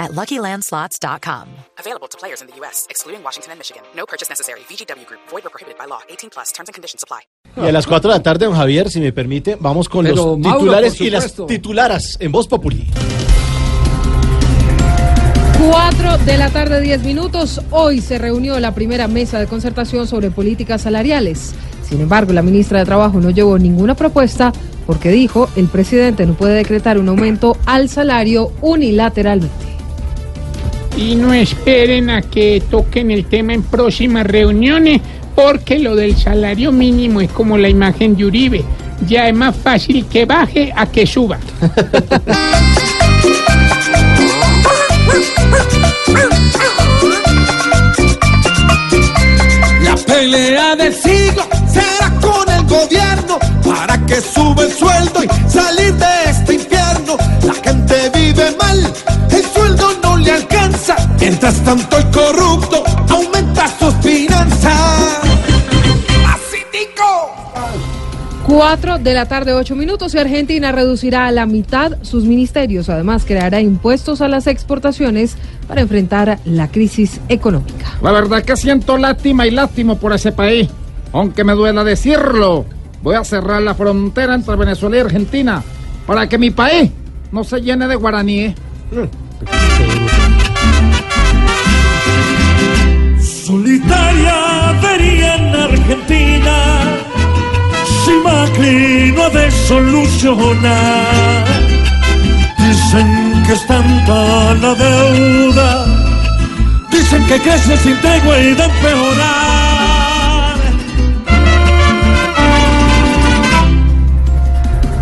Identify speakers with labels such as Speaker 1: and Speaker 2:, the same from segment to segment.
Speaker 1: at LuckyLandSlots.com.
Speaker 2: Available to players in the U.S., excluding Washington and Michigan. No purchase necessary. VGW Group. Void or prohibited by law. 18 plus. Terms and conditions apply.
Speaker 3: Y a las 4 de la tarde, don Javier, si me permite, vamos con
Speaker 4: Pero,
Speaker 3: los
Speaker 4: Mauro,
Speaker 3: titulares y las titularas en Voz Populi.
Speaker 5: 4 de la tarde, 10 minutos. Hoy se reunió la primera mesa de concertación sobre políticas salariales. Sin embargo, la ministra de Trabajo no llevó ninguna propuesta porque dijo el presidente no puede decretar un aumento al salario unilateralmente.
Speaker 6: Y no esperen a que toquen el tema en próximas reuniones, porque lo del salario mínimo es como la imagen de Uribe. Ya es más fácil que baje a que suba.
Speaker 7: La pelea del siglo será con el gobierno para que sube el sueldo y tanto el corrupto aumenta sus finanzas. Así digo.
Speaker 5: 4 de la tarde, 8 minutos y Argentina reducirá a la mitad sus ministerios. Además, creará impuestos a las exportaciones para enfrentar la crisis económica.
Speaker 4: La verdad que siento lástima y lástimo por ese país. Aunque me duela decirlo, voy a cerrar la frontera entre Venezuela y Argentina para que mi país no se llene de guaraníes.
Speaker 8: Solitaria de solucionar. Dicen que es tanta la deuda, dicen que crece sin tregua y de empeorar.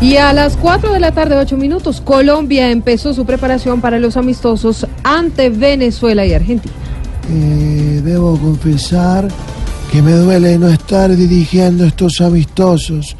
Speaker 5: Y a las 4 de la tarde, 8 minutos, Colombia empezó su preparación para los amistosos ante Venezuela y Argentina.
Speaker 9: Eh, debo confesar que me duele no estar dirigiendo estos amistosos,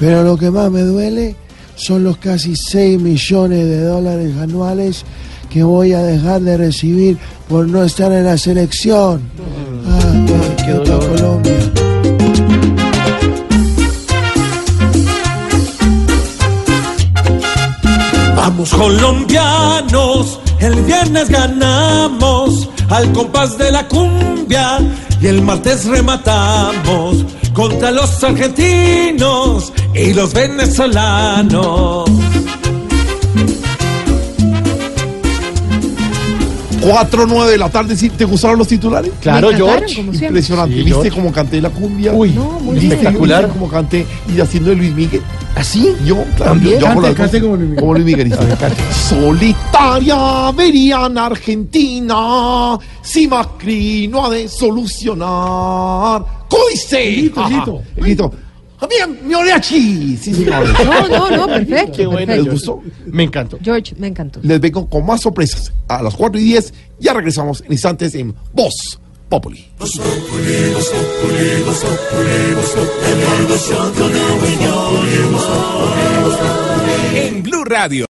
Speaker 9: pero lo que más me duele son los casi 6 millones de dólares anuales que voy a dejar de recibir por no estar en la selección. Ah, qué dolor. Colombia.
Speaker 7: Vamos colombianos, el viernes ganamos al compás de la cumbia y el martes rematamos contra los argentinos y los venezolanos.
Speaker 10: 4 9 de la tarde, ¿sí? ¿te gustaron los titulares?
Speaker 3: Claro, George.
Speaker 10: Impresionante.
Speaker 3: Sí,
Speaker 10: ¿Viste
Speaker 3: George.
Speaker 10: cómo canté la cumbia?
Speaker 3: Uy,
Speaker 5: No, muy
Speaker 10: ¿Viste?
Speaker 3: espectacular.
Speaker 10: ¿Viste cómo canté y haciendo de Luis Miguel?
Speaker 3: ¿Así?
Speaker 10: Yo, claro,
Speaker 3: También.
Speaker 10: yo, yo hago las
Speaker 4: como Luis Miguel.
Speaker 10: Como Luis Miguel. Solitaria vería en Argentina si Macri no ha de solucionar. ¿Cómo dice?
Speaker 4: El
Speaker 10: ¡Ah, Bien, mi. Sí, señores.
Speaker 5: No, no, no, perfecto.
Speaker 3: Qué bueno,
Speaker 10: ¿Les
Speaker 5: perfecto.
Speaker 10: Gustó?
Speaker 3: Me encantó.
Speaker 5: George, me encantó.
Speaker 10: Les vengo con más sorpresas. A las 4 y 10 ya regresamos en instantes en Voz Populi.
Speaker 7: En Blue Radio.